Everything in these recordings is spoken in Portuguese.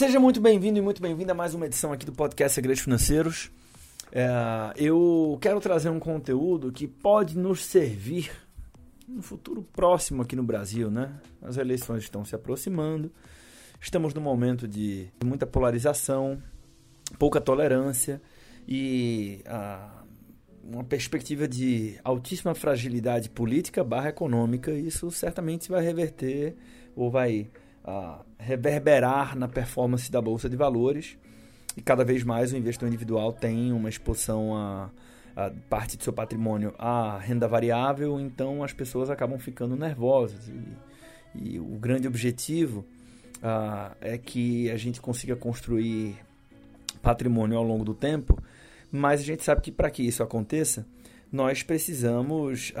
Seja muito bem-vindo e muito bem-vinda a mais uma edição aqui do podcast Segredos Financeiros. É, eu quero trazer um conteúdo que pode nos servir no futuro próximo aqui no Brasil, né? As eleições estão se aproximando, estamos num momento de muita polarização, pouca tolerância e ah, uma perspectiva de altíssima fragilidade política barra econômica. Isso certamente vai reverter ou vai a reverberar na performance da bolsa de valores e cada vez mais o investidor individual tem uma exposição a, a parte de seu patrimônio à renda variável, então as pessoas acabam ficando nervosas e, e o grande objetivo é que a gente consiga construir patrimônio ao longo do tempo, mas a gente sabe que para que isso aconteça nós precisamos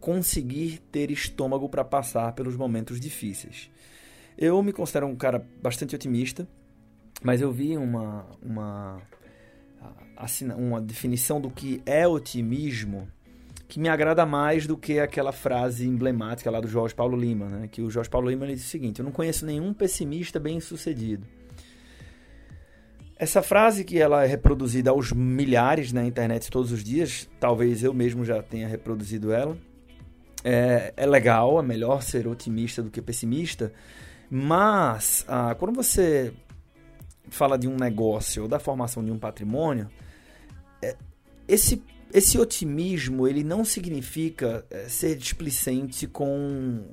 conseguir ter estômago para passar pelos momentos difíceis. Eu me considero um cara bastante otimista, mas eu vi uma, uma, uma definição do que é otimismo que me agrada mais do que aquela frase emblemática lá do Jorge Paulo Lima, né? que o Jorge Paulo Lima ele diz o seguinte: Eu não conheço nenhum pessimista bem sucedido. Essa frase que ela é reproduzida aos milhares na internet todos os dias, talvez eu mesmo já tenha reproduzido ela. É, é legal, é melhor ser otimista do que pessimista, mas, ah, quando você fala de um negócio ou da formação de um patrimônio, é, esse, esse otimismo ele não significa é, ser displicente com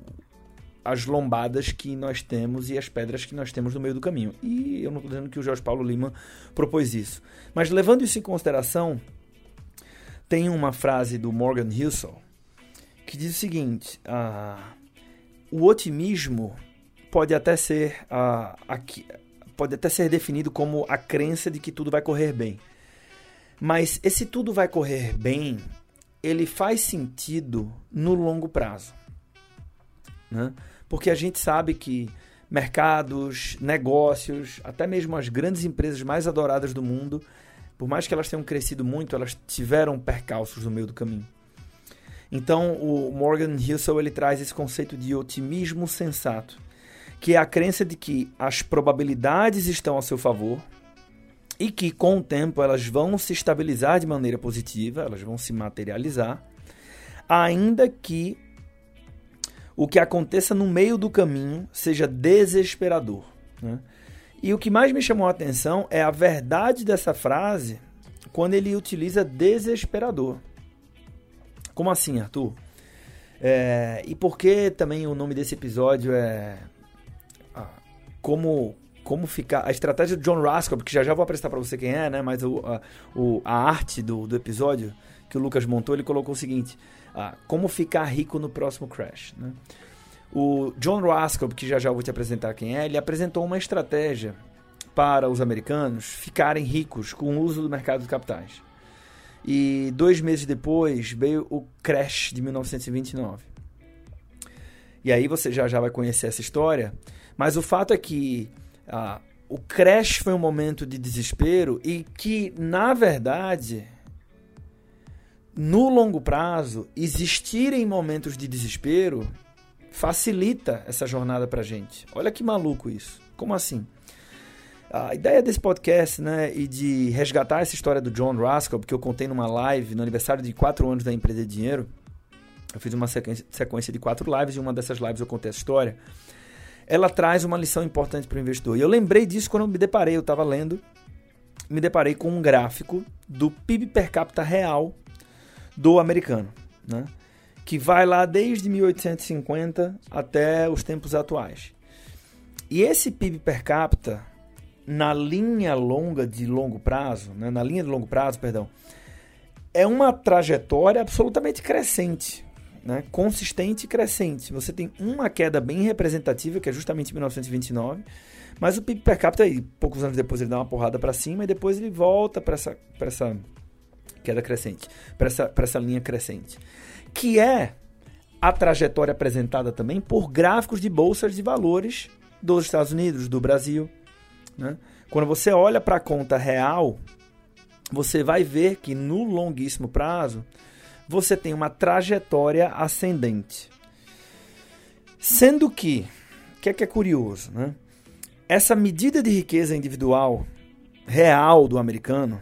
as lombadas que nós temos e as pedras que nós temos no meio do caminho. E eu não estou dizendo que o Jorge Paulo Lima propôs isso. Mas levando isso em consideração, tem uma frase do Morgan Housel que diz o seguinte: ah, o otimismo pode até ser a, a, pode até ser definido como a crença de que tudo vai correr bem. Mas esse tudo vai correr bem, ele faz sentido no longo prazo. Né? Porque a gente sabe que mercados, negócios, até mesmo as grandes empresas mais adoradas do mundo, por mais que elas tenham crescido muito, elas tiveram percalços no meio do caminho. Então, o Morgan Housel ele traz esse conceito de otimismo sensato que é a crença de que as probabilidades estão a seu favor e que com o tempo elas vão se estabilizar de maneira positiva, elas vão se materializar, ainda que o que aconteça no meio do caminho seja desesperador. Né? E o que mais me chamou a atenção é a verdade dessa frase quando ele utiliza desesperador. Como assim, Arthur? É, e por que também o nome desse episódio é como como ficar. A estratégia do John Raskob, que já já vou apresentar para você quem é, né? Mas o, a, o, a arte do, do episódio que o Lucas montou, ele colocou o seguinte: ah, como ficar rico no próximo crash. Né? O John Raskob, que já já vou te apresentar quem é, ele apresentou uma estratégia para os americanos ficarem ricos com o uso do mercado de capitais. E dois meses depois veio o crash de 1929. E aí você já já vai conhecer essa história. Mas o fato é que ah, o crash foi um momento de desespero e que, na verdade, no longo prazo, existir em momentos de desespero facilita essa jornada pra gente. Olha que maluco isso. Como assim? A ideia desse podcast, né, e de resgatar essa história do John Raskob, que eu contei numa live no aniversário de 4 anos da Empresa de Dinheiro, eu fiz uma sequência de quatro lives e uma dessas lives eu contei essa história ela traz uma lição importante para o investidor. E eu lembrei disso quando eu me deparei, eu estava lendo, me deparei com um gráfico do PIB per capita real do americano, né? que vai lá desde 1850 até os tempos atuais. E esse PIB per capita, na linha longa de longo prazo, né? na linha de longo prazo, perdão, é uma trajetória absolutamente crescente né, consistente e crescente. Você tem uma queda bem representativa, que é justamente 1929, mas o PIB per capita, aí, poucos anos depois, ele dá uma porrada para cima e depois ele volta para essa, essa queda crescente, para essa, essa linha crescente, que é a trajetória apresentada também por gráficos de bolsas de valores dos Estados Unidos, do Brasil. Né? Quando você olha para a conta real, você vai ver que no longuíssimo prazo você tem uma trajetória ascendente. Sendo que, o que é que é curioso, né? essa medida de riqueza individual real do americano,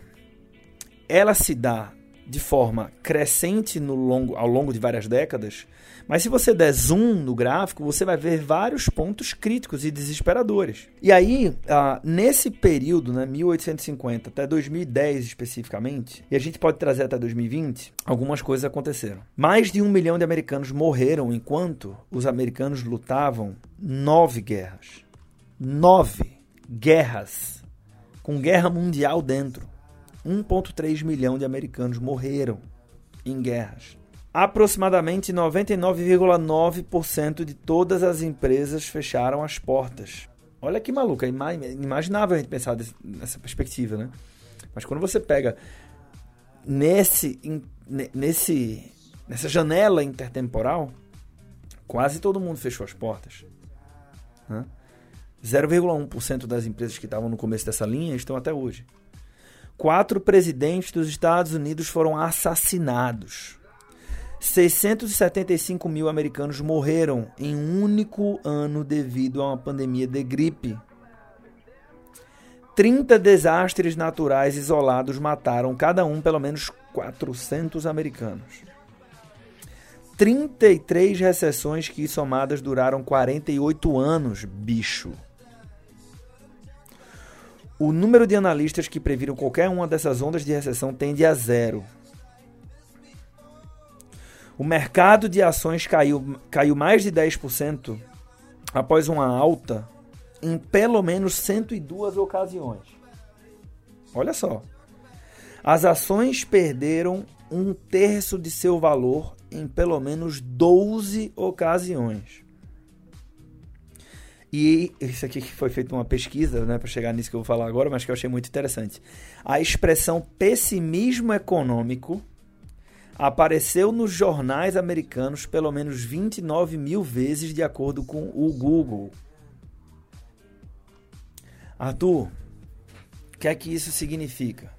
ela se dá de forma crescente no longo, ao longo de várias décadas, mas se você der zoom no gráfico, você vai ver vários pontos críticos e desesperadores. E aí, ah, nesse período, né, 1850 até 2010 especificamente, e a gente pode trazer até 2020, algumas coisas aconteceram. Mais de um milhão de americanos morreram enquanto os americanos lutavam nove guerras. Nove guerras. Com guerra mundial dentro. 1,3 milhão de americanos morreram em guerras. Aproximadamente 99,9% de todas as empresas fecharam as portas. Olha que maluco, é imaginável a gente pensar nessa perspectiva, né? Mas quando você pega nesse, nesse, nessa janela intertemporal, quase todo mundo fechou as portas. Né? 0,1% das empresas que estavam no começo dessa linha estão até hoje. Quatro presidentes dos Estados Unidos foram assassinados. 675 mil americanos morreram em um único ano devido a uma pandemia de gripe. 30 desastres naturais isolados mataram cada um pelo menos 400 americanos. 33 recessões que somadas duraram 48 anos, bicho. O número de analistas que previram qualquer uma dessas ondas de recessão tende a zero. O mercado de ações caiu, caiu mais de 10% após uma alta em pelo menos 102 ocasiões. Olha só. As ações perderam um terço de seu valor em pelo menos 12 ocasiões. E isso aqui foi feito uma pesquisa, né, para chegar nisso que eu vou falar agora, mas que eu achei muito interessante. A expressão pessimismo econômico apareceu nos jornais americanos pelo menos 29 mil vezes, de acordo com o Google. Arthur, o que é que isso significa?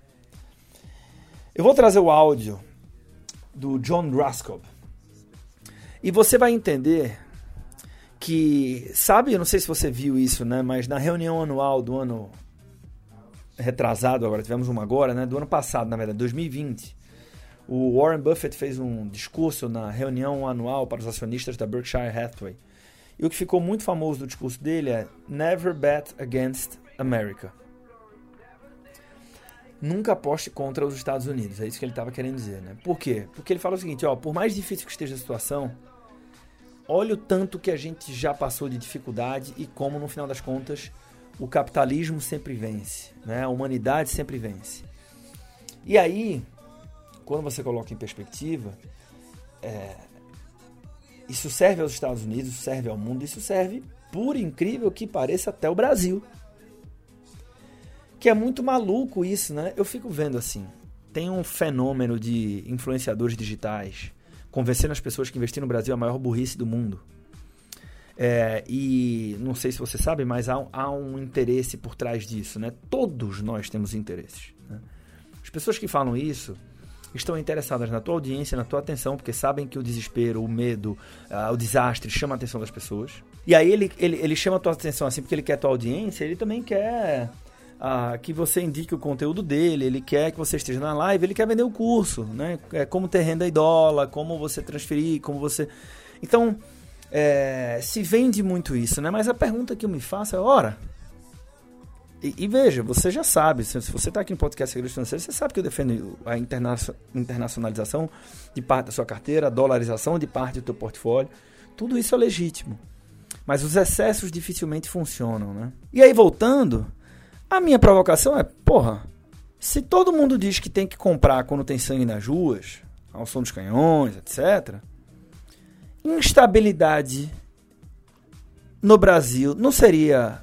Eu vou trazer o áudio do John Raskob e você vai entender que, sabe, eu não sei se você viu isso, né, mas na reunião anual do ano retrasado, agora tivemos uma agora, né, do ano passado, na verdade, 2020, o Warren Buffett fez um discurso na reunião anual para os acionistas da Berkshire Hathaway. E o que ficou muito famoso do discurso dele é Never bet against America. Nunca aposte contra os Estados Unidos. É isso que ele estava querendo dizer, né? Por quê? Porque ele fala o seguinte, ó, por mais difícil que esteja a situação, olha o tanto que a gente já passou de dificuldade e como, no final das contas, o capitalismo sempre vence, né? a humanidade sempre vence. E aí, quando você coloca em perspectiva, é, isso serve aos Estados Unidos, serve ao mundo, isso serve, por incrível que pareça, até o Brasil. Que é muito maluco isso, né? Eu fico vendo assim. Tem um fenômeno de influenciadores digitais convencendo as pessoas que investir no Brasil é a maior burrice do mundo. É, e não sei se você sabe, mas há, há, um interesse por trás disso, né? Todos nós temos interesses. Né? As pessoas que falam isso estão interessadas na tua audiência, na tua atenção, porque sabem que o desespero, o medo, uh, o desastre chama a atenção das pessoas. E aí ele, ele, ele chama a tua atenção assim porque ele quer a tua audiência, ele também quer ah, que você indique o conteúdo dele, ele quer que você esteja na live, ele quer vender o curso, né? É como ter renda dólar, como você transferir, como você. Então, é, se vende muito isso, né? Mas a pergunta que eu me faço é: ora. E, e veja, você já sabe, se, você está aqui no podcast Segredos Financeiros, você sabe que eu defendo a interna internacionalização de parte da sua carteira, a dolarização de parte do teu portfólio. Tudo isso é legítimo. Mas os excessos dificilmente funcionam, né? E aí, voltando, a minha provocação é, porra, se todo mundo diz que tem que comprar quando tem sangue nas ruas, ao som dos canhões, etc., instabilidade no Brasil não seria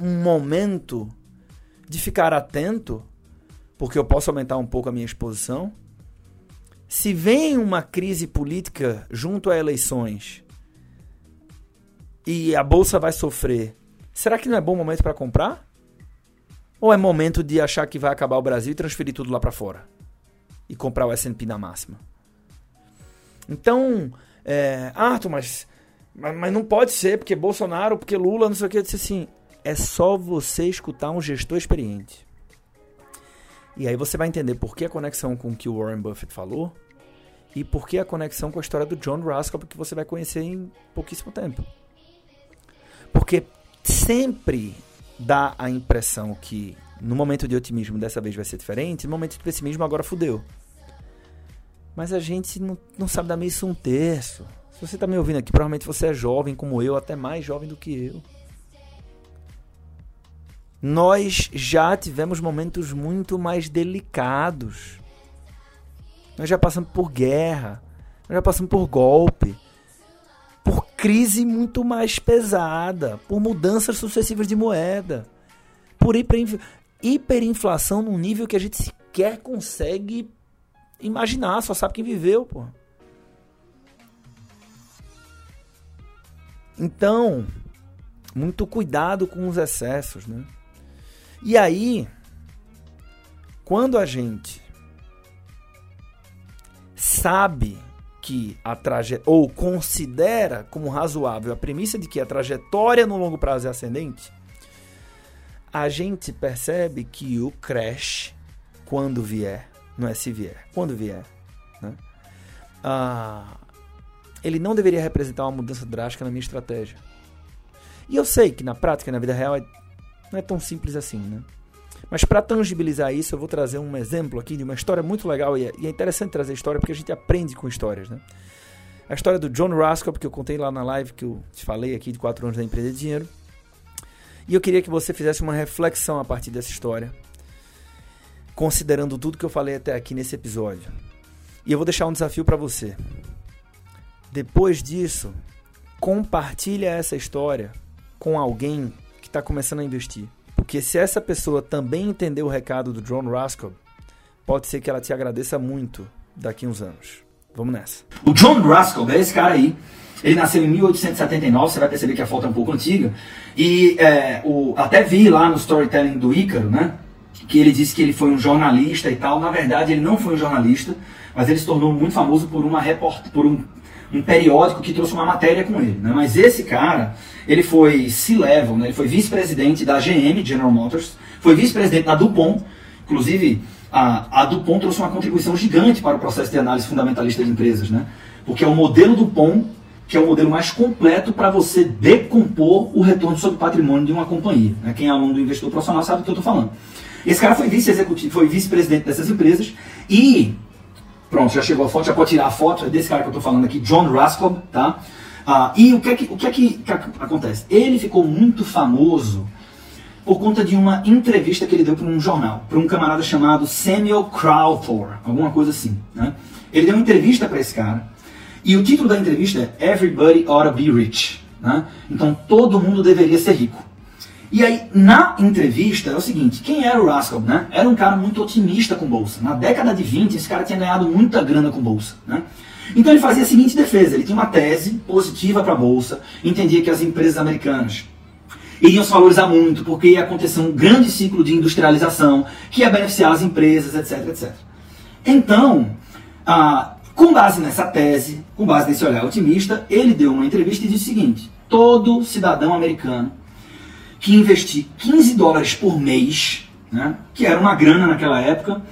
um momento de ficar atento, porque eu posso aumentar um pouco a minha exposição? Se vem uma crise política junto a eleições e a bolsa vai sofrer Será que não é bom momento para comprar? Ou é momento de achar que vai acabar o Brasil e transferir tudo lá para fora? E comprar o S&P na máxima? Então, é, Arthur, mas, mas, mas, não pode ser porque Bolsonaro, porque Lula, não sei o que. Eu disse assim, é só você escutar um gestor experiente. E aí você vai entender por que a conexão com o que o Warren Buffett falou e por que a conexão com a história do John Raskob que você vai conhecer em pouquíssimo tempo. Porque sempre dá a impressão que no momento de otimismo dessa vez vai ser diferente, no momento de pessimismo agora fudeu. Mas a gente não, não sabe dar meio um terço. Se você está me ouvindo aqui, provavelmente você é jovem como eu, até mais jovem do que eu. Nós já tivemos momentos muito mais delicados. Nós já passamos por guerra, nós já passamos por golpe, por crise muito mais pesada, por mudanças sucessivas de moeda, por hiperinflação num nível que a gente sequer consegue imaginar, só sabe quem viveu, pô. Então, muito cuidado com os excessos, né? E aí, quando a gente sabe que a trajetória, ou considera como razoável a premissa de que a trajetória no longo prazo é ascendente, a gente percebe que o crash, quando vier, não é se vier, quando vier, né? ah, ele não deveria representar uma mudança drástica na minha estratégia. E eu sei que na prática, na vida real, é, não é tão simples assim, né? Mas para tangibilizar isso, eu vou trazer um exemplo aqui de uma história muito legal e é, é interessante trazer história porque a gente aprende com histórias, né? A história do John Raskob, que eu contei lá na live que eu te falei aqui de 4 anos da empresa de dinheiro. E eu queria que você fizesse uma reflexão a partir dessa história, considerando tudo que eu falei até aqui nesse episódio. E eu vou deixar um desafio para você. Depois disso, compartilha essa história com alguém está começando a investir. Porque se essa pessoa também entender o recado do John Raskob, pode ser que ela te agradeça muito daqui uns anos. Vamos nessa. O John Raskob é esse cara aí. Ele nasceu em 1879, você vai perceber que a foto é um pouco antiga. E é, o, até vi lá no storytelling do Ícaro, né? Que ele disse que ele foi um jornalista e tal. Na verdade, ele não foi um jornalista, mas ele se tornou muito famoso por uma report, por um um periódico que trouxe uma matéria com ele. Né? Mas esse cara, ele foi C-level, né? ele foi vice-presidente da GM, General Motors, foi vice-presidente da DuPont, inclusive a, a DuPont trouxe uma contribuição gigante para o processo de análise fundamentalista de empresas, né? porque é o modelo DuPont que é o modelo mais completo para você decompor o retorno sobre o patrimônio de uma companhia. Né? Quem é aluno do investidor profissional sabe do que eu estou falando. Esse cara foi vice-executivo, foi vice-presidente dessas empresas e Pronto, já chegou a foto, já pode tirar a foto, é desse cara que eu estou falando aqui, John Raskob, tá? Ah, e o que, é que, o que é que, que acontece? Ele ficou muito famoso por conta de uma entrevista que ele deu para um jornal, para um camarada chamado Samuel Crowthor, alguma coisa assim. Né? Ele deu uma entrevista para esse cara, e o título da entrevista é Everybody Ought to Be Rich. Né? Então todo mundo deveria ser rico. E aí, na entrevista, é o seguinte, quem era o Raskob, né? Era um cara muito otimista com bolsa. Na década de 20, esse cara tinha ganhado muita grana com bolsa, né? Então ele fazia a seguinte defesa, ele tinha uma tese positiva para a bolsa, entendia que as empresas americanas iriam se valorizar muito, porque ia acontecer um grande ciclo de industrialização, que ia beneficiar as empresas, etc, etc. Então, ah, com base nessa tese, com base nesse olhar otimista, ele deu uma entrevista e disse o seguinte, todo cidadão americano que investir 15 dólares por mês, né, que era uma grana naquela época,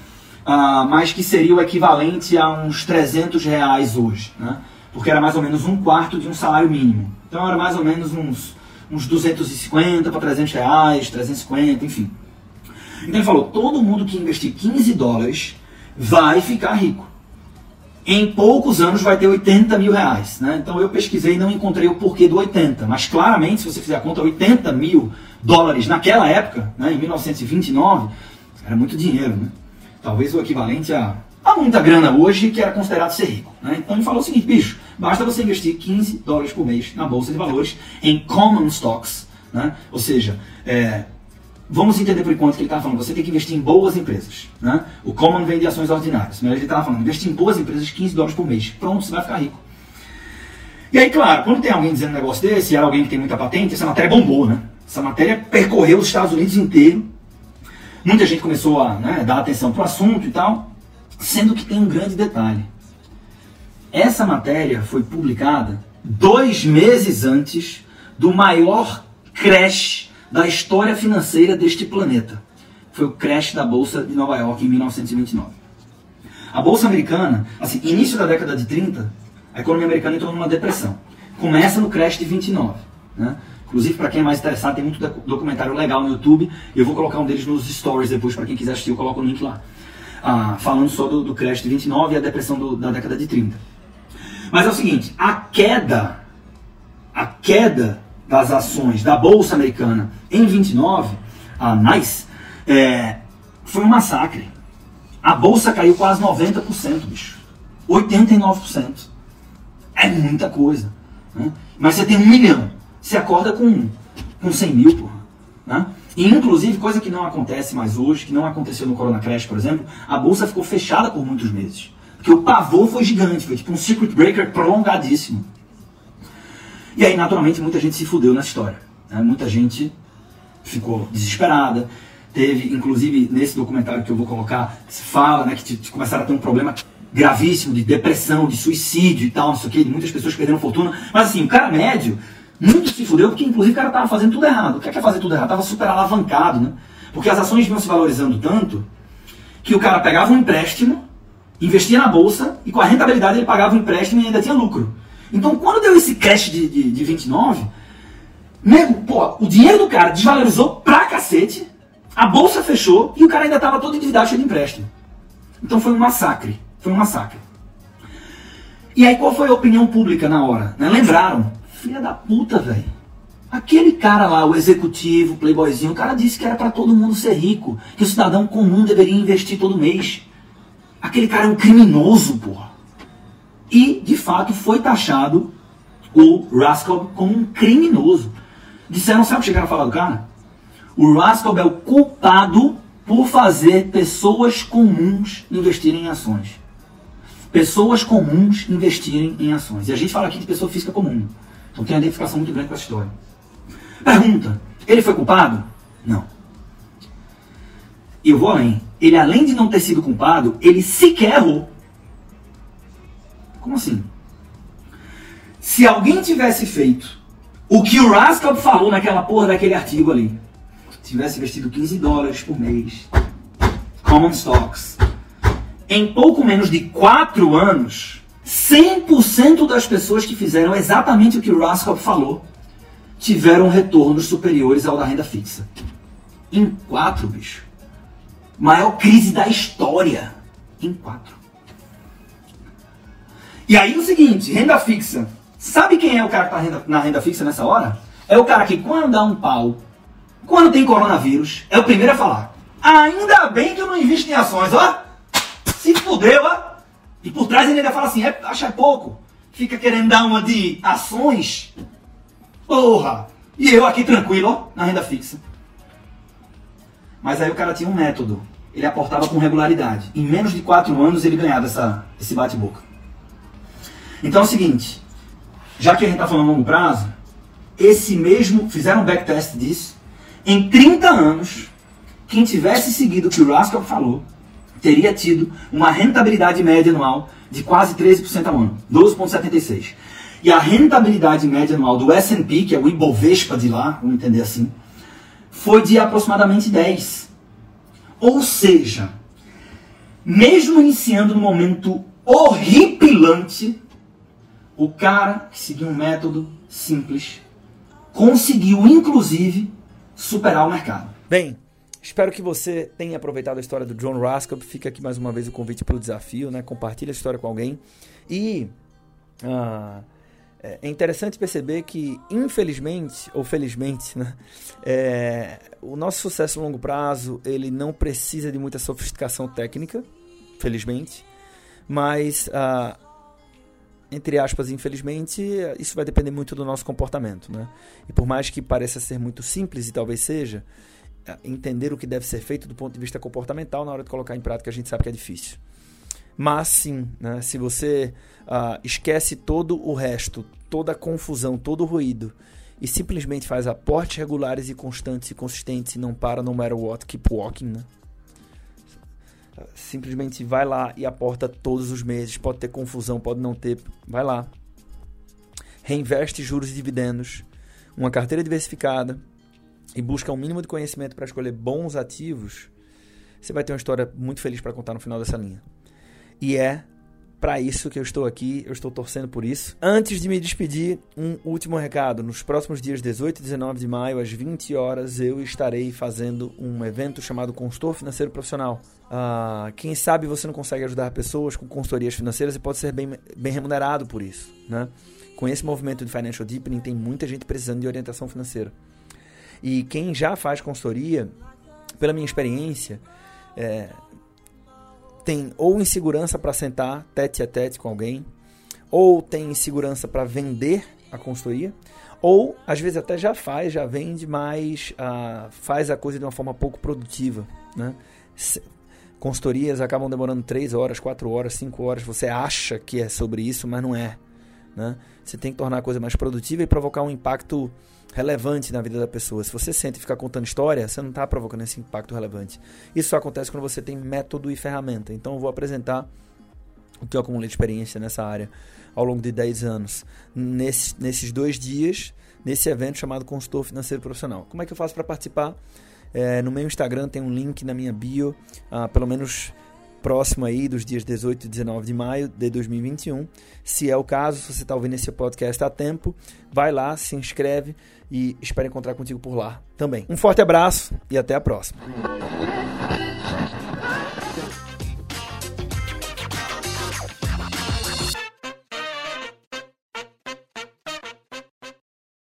uh, mas que seria o equivalente a uns 300 reais hoje, né, porque era mais ou menos um quarto de um salário mínimo. Então era mais ou menos uns, uns 250 para 300 reais, 350, enfim. Então ele falou, todo mundo que investir 15 dólares vai ficar rico em poucos anos vai ter 80 mil reais. Né? Então eu pesquisei e não encontrei o porquê do 80, mas claramente, se você fizer a conta, 80 mil dólares naquela época, né, em 1929, era muito dinheiro. Né? Talvez o equivalente a, a muita grana hoje que era considerado ser rico. Né? Então ele falou o seguinte, bicho, basta você investir 15 dólares por mês na Bolsa de Valores em common stocks, né? ou seja, é, Vamos entender por enquanto que ele está falando. Você tem que investir em boas empresas. Né? O Common vem de ações ordinárias. Mas ele estava falando, investir em boas empresas, 15 dólares por mês. Pronto, você vai ficar rico. E aí, claro, quando tem alguém dizendo um negócio desse, e era alguém que tem muita patente, essa matéria bombou, né? Essa matéria percorreu os Estados Unidos inteiro. Muita gente começou a né, dar atenção para o assunto e tal. Sendo que tem um grande detalhe. Essa matéria foi publicada dois meses antes do maior crash da história financeira deste planeta. Foi o crash da Bolsa de Nova York em 1929. A Bolsa Americana, assim, início da década de 30, a economia americana entrou numa depressão. Começa no crash de 29. Né? Inclusive, para quem é mais interessado, tem muito documentário legal no YouTube. Eu vou colocar um deles nos stories depois, para quem quiser assistir, eu coloco o link lá. Ah, falando só do, do crash de 29 e a depressão do, da década de 30. Mas é o seguinte, a queda, a queda das ações da Bolsa Americana em 29, a NICE, é, foi um massacre. A Bolsa caiu quase 90%, bicho. 89%. É muita coisa. Né? Mas você tem um milhão. Você acorda com, com 100 mil, porra. Né? E, inclusive, coisa que não acontece mais hoje, que não aconteceu no Corona Crash, por exemplo, a bolsa ficou fechada por muitos meses. Porque o pavor foi gigante, foi tipo um circuit breaker prolongadíssimo. E aí, naturalmente, muita gente se fudeu nessa história. Né? Muita gente ficou desesperada. Teve, inclusive, nesse documentário que eu vou colocar, se fala né, que começaram a ter um problema gravíssimo de depressão, de suicídio e tal, não sei o que, de muitas pessoas perderam fortuna. Mas assim, o cara médio muito se fudeu, porque inclusive o cara estava fazendo tudo errado. O que é, que é fazer tudo errado? Estava super alavancado, né? Porque as ações vinham se valorizando tanto que o cara pegava um empréstimo, investia na bolsa e com a rentabilidade ele pagava o empréstimo e ainda tinha lucro. Então quando deu esse crash de, de, de 29, nego, pô, o dinheiro do cara desvalorizou pra cacete, a bolsa fechou e o cara ainda estava todo endividado cheio de empréstimo. Então foi um massacre. Foi um massacre. E aí qual foi a opinião pública na hora? Né? Lembraram Filha da puta, velho. Aquele cara lá, o executivo, o playboyzinho, o cara disse que era para todo mundo ser rico, que o cidadão comum deveria investir todo mês. Aquele cara é um criminoso, porra. E, de fato, foi taxado o Raskob como um criminoso. Disseram, sabe o que chegaram a falar do cara? O Raskob é o culpado por fazer pessoas comuns investirem em ações. Pessoas comuns investirem em ações. E a gente fala aqui de pessoa física comum. Então tem uma identificação muito grande com essa história. Pergunta: ele foi culpado? Não. E eu vou além. Ele, além de não ter sido culpado, ele sequer errou. Como assim? Se alguém tivesse feito o que o Rascal falou naquela porra daquele artigo ali, tivesse investido 15 dólares por mês, common stocks, em pouco menos de 4 anos, 100% das pessoas que fizeram exatamente o que o Raskop falou tiveram retornos superiores ao da renda fixa. Em quatro, bicho. Maior crise da história. Em quatro. E aí o seguinte, renda fixa. Sabe quem é o cara que está na renda fixa nessa hora? É o cara que quando dá um pau, quando tem coronavírus, é o primeiro a falar. Ainda bem que eu não invisto em ações, ó. Se fudeu, ó. E por trás ele ainda fala assim, é, acha pouco. Fica querendo dar uma de ações. Porra! E eu aqui tranquilo, ó, na renda fixa. Mas aí o cara tinha um método. Ele aportava com regularidade. Em menos de 4 anos ele ganhava essa, esse bate-boca. Então é o seguinte, já que a gente está falando longo prazo, esse mesmo, fizeram um backtest disso, em 30 anos, quem tivesse seguido o que o Raskol falou, teria tido uma rentabilidade média anual de quase 13% ao ano, 12,76%. E a rentabilidade média anual do S&P, que é o Ibovespa de lá, vamos entender assim, foi de aproximadamente 10%. Ou seja, mesmo iniciando no momento horripilante, o cara que seguiu um método simples conseguiu, inclusive, superar o mercado. Bem, Espero que você tenha aproveitado a história do John Raskob. Fica aqui mais uma vez o convite para o desafio, né? Compartilhe a história com alguém. E ah, é, é interessante perceber que, infelizmente ou felizmente, né? É, o nosso sucesso a longo prazo ele não precisa de muita sofisticação técnica, felizmente, mas ah, entre aspas, infelizmente, isso vai depender muito do nosso comportamento, né? E por mais que pareça ser muito simples e talvez seja, entender o que deve ser feito do ponto de vista comportamental na hora de colocar em prática a gente sabe que é difícil. Mas sim, né, se você uh, esquece todo o resto, toda a confusão, todo o ruído e simplesmente faz aportes regulares e constantes e consistentes e não para no matter what, keep walking, né? Simplesmente vai lá e aporta todos os meses. Pode ter confusão, pode não ter. Vai lá. Reinveste juros e dividendos. Uma carteira diversificada e busca um mínimo de conhecimento para escolher bons ativos, você vai ter uma história muito feliz para contar no final dessa linha. E é para isso que eu estou aqui, eu estou torcendo por isso. Antes de me despedir, um último recado. Nos próximos dias 18 e 19 de maio, às 20 horas, eu estarei fazendo um evento chamado Consultor Financeiro Profissional. Uh, quem sabe você não consegue ajudar pessoas com consultorias financeiras e pode ser bem, bem remunerado por isso. Né? Com esse movimento de Financial Deepening, tem muita gente precisando de orientação financeira. E quem já faz consultoria, pela minha experiência, é, tem ou insegurança para sentar tete a tete com alguém, ou tem insegurança para vender a consultoria, ou às vezes até já faz, já vende, mas uh, faz a coisa de uma forma pouco produtiva. Né? Consultorias acabam demorando 3 horas, 4 horas, 5 horas. Você acha que é sobre isso, mas não é. Né? Você tem que tornar a coisa mais produtiva e provocar um impacto relevante na vida da pessoa. Se você sente ficar contando história, você não está provocando esse impacto relevante. Isso só acontece quando você tem método e ferramenta. Então eu vou apresentar o que eu acumulei de experiência nessa área ao longo de 10 anos, nesse, nesses dois dias, nesse evento chamado Consultor Financeiro Profissional. Como é que eu faço para participar? É, no meu Instagram tem um link na minha bio, ah, pelo menos próximo aí dos dias 18 e 19 de maio de 2021. Se é o caso, se você está ouvindo esse podcast a tempo, vai lá, se inscreve e espero encontrar contigo por lá também. Um forte abraço e até a próxima.